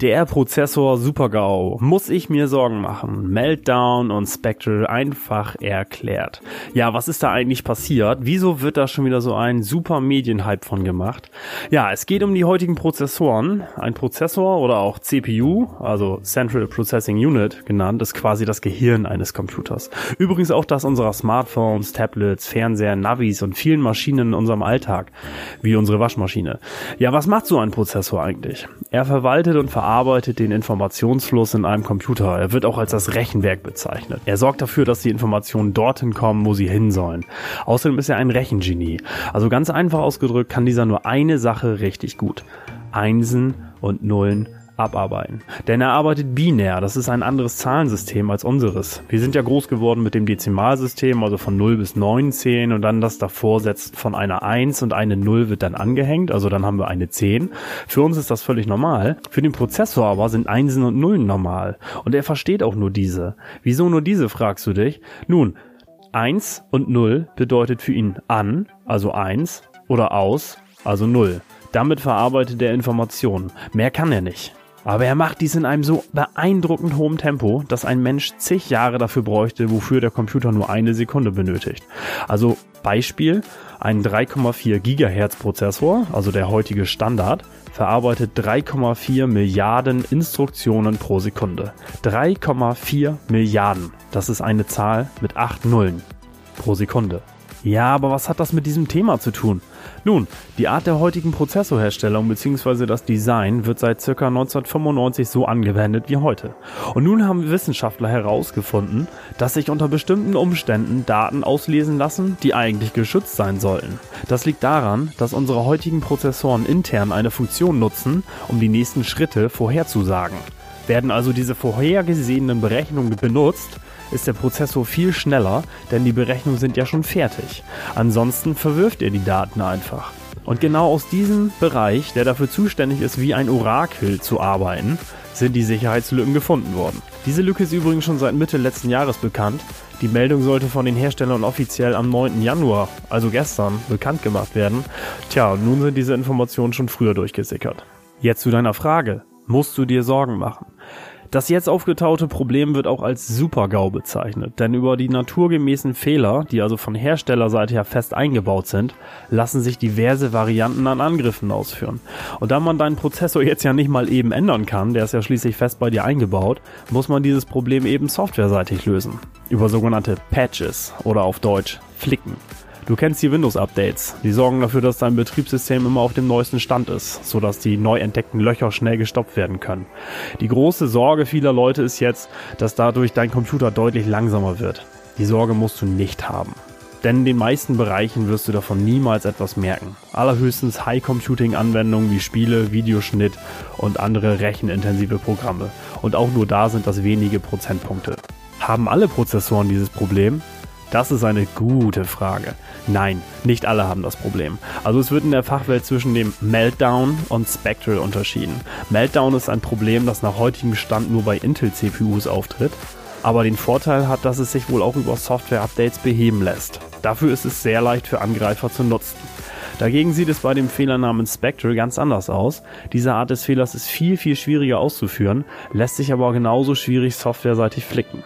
Der Prozessor Supergau. Muss ich mir Sorgen machen? Meltdown und Spectral einfach erklärt. Ja, was ist da eigentlich passiert? Wieso wird da schon wieder so ein super Medienhype von gemacht? Ja, es geht um die heutigen Prozessoren. Ein Prozessor oder auch CPU, also Central Processing Unit genannt, ist quasi das Gehirn eines Computers. Übrigens auch das unserer Smartphones, Tablets, Fernseher, Navis und vielen Maschinen in unserem Alltag, wie unsere Waschmaschine. Ja, was macht so ein Prozessor eigentlich? Er verwaltet und verarbeitet verarbeitet den Informationsfluss in einem Computer. Er wird auch als das Rechenwerk bezeichnet. Er sorgt dafür, dass die Informationen dorthin kommen, wo sie hin sollen. Außerdem ist er ein Rechengenie. Also ganz einfach ausgedrückt kann dieser nur eine Sache richtig gut. Einsen und Nullen abarbeiten. Denn er arbeitet binär, das ist ein anderes Zahlensystem als unseres. Wir sind ja groß geworden mit dem Dezimalsystem, also von 0 bis 9 zählen und dann das davor setzt von einer 1 und eine 0 wird dann angehängt, also dann haben wir eine 10. Für uns ist das völlig normal. Für den Prozessor aber sind Einsen und Nullen normal. Und er versteht auch nur diese. Wieso nur diese, fragst du dich? Nun, 1 und 0 bedeutet für ihn an, also 1, oder aus, also 0. Damit verarbeitet er Informationen. Mehr kann er nicht. Aber er macht dies in einem so beeindruckend hohen Tempo, dass ein Mensch zig Jahre dafür bräuchte, wofür der Computer nur eine Sekunde benötigt. Also Beispiel, ein 3,4 Gigahertz Prozessor, also der heutige Standard, verarbeitet 3,4 Milliarden Instruktionen pro Sekunde. 3,4 Milliarden. Das ist eine Zahl mit 8 Nullen pro Sekunde. Ja, aber was hat das mit diesem Thema zu tun? Nun, die Art der heutigen Prozessorherstellung bzw. das Design wird seit ca. 1995 so angewendet wie heute. Und nun haben Wissenschaftler herausgefunden, dass sich unter bestimmten Umständen Daten auslesen lassen, die eigentlich geschützt sein sollten. Das liegt daran, dass unsere heutigen Prozessoren intern eine Funktion nutzen, um die nächsten Schritte vorherzusagen. Werden also diese vorhergesehenen Berechnungen benutzt, ist der Prozessor viel schneller, denn die Berechnungen sind ja schon fertig. Ansonsten verwirft er die Daten einfach. Und genau aus diesem Bereich, der dafür zuständig ist, wie ein Orakel zu arbeiten, sind die Sicherheitslücken gefunden worden. Diese Lücke ist übrigens schon seit Mitte letzten Jahres bekannt. Die Meldung sollte von den Herstellern offiziell am 9. Januar, also gestern, bekannt gemacht werden. Tja, nun sind diese Informationen schon früher durchgesickert. Jetzt zu deiner Frage. Musst du dir Sorgen machen? Das jetzt aufgetaute Problem wird auch als Super-GAU bezeichnet, denn über die naturgemäßen Fehler, die also von Herstellerseite her fest eingebaut sind, lassen sich diverse Varianten an Angriffen ausführen. Und da man deinen Prozessor jetzt ja nicht mal eben ändern kann, der ist ja schließlich fest bei dir eingebaut, muss man dieses Problem eben softwareseitig lösen. Über sogenannte Patches oder auf Deutsch Flicken. Du kennst die Windows-Updates. Die sorgen dafür, dass dein Betriebssystem immer auf dem neuesten Stand ist, sodass die neu entdeckten Löcher schnell gestoppt werden können. Die große Sorge vieler Leute ist jetzt, dass dadurch dein Computer deutlich langsamer wird. Die Sorge musst du nicht haben. Denn in den meisten Bereichen wirst du davon niemals etwas merken. Allerhöchstens High-Computing-Anwendungen wie Spiele, Videoschnitt und andere rechenintensive Programme. Und auch nur da sind das wenige Prozentpunkte. Haben alle Prozessoren dieses Problem? Das ist eine gute Frage. Nein, nicht alle haben das Problem. Also es wird in der Fachwelt zwischen dem Meltdown und Spectral unterschieden. Meltdown ist ein Problem, das nach heutigem Stand nur bei Intel-CPUs auftritt, aber den Vorteil hat, dass es sich wohl auch über Software-Updates beheben lässt. Dafür ist es sehr leicht für Angreifer zu nutzen. Dagegen sieht es bei dem Fehler namens Spectral ganz anders aus. Diese Art des Fehlers ist viel, viel schwieriger auszuführen, lässt sich aber genauso schwierig softwareseitig flicken.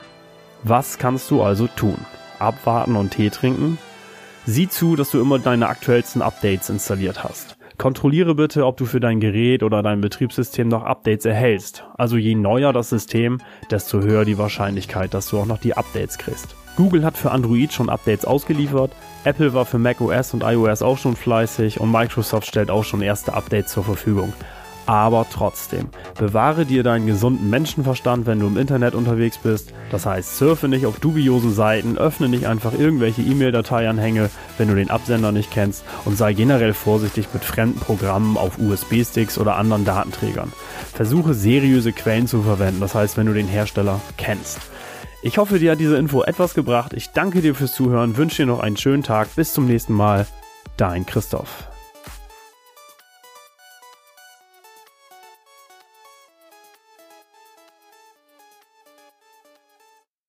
Was kannst du also tun? Abwarten und Tee trinken. Sieh zu, dass du immer deine aktuellsten Updates installiert hast. Kontrolliere bitte, ob du für dein Gerät oder dein Betriebssystem noch Updates erhältst. Also je neuer das System, desto höher die Wahrscheinlichkeit, dass du auch noch die Updates kriegst. Google hat für Android schon Updates ausgeliefert, Apple war für macOS und iOS auch schon fleißig und Microsoft stellt auch schon erste Updates zur Verfügung. Aber trotzdem, bewahre dir deinen gesunden Menschenverstand, wenn du im Internet unterwegs bist. Das heißt, surfe nicht auf dubiosen Seiten, öffne nicht einfach irgendwelche E-Mail-Dateianhänge, wenn du den Absender nicht kennst und sei generell vorsichtig mit fremden Programmen auf USB-Sticks oder anderen Datenträgern. Versuche seriöse Quellen zu verwenden, das heißt, wenn du den Hersteller kennst. Ich hoffe, dir hat diese Info etwas gebracht. Ich danke dir fürs Zuhören, wünsche dir noch einen schönen Tag. Bis zum nächsten Mal. Dein Christoph.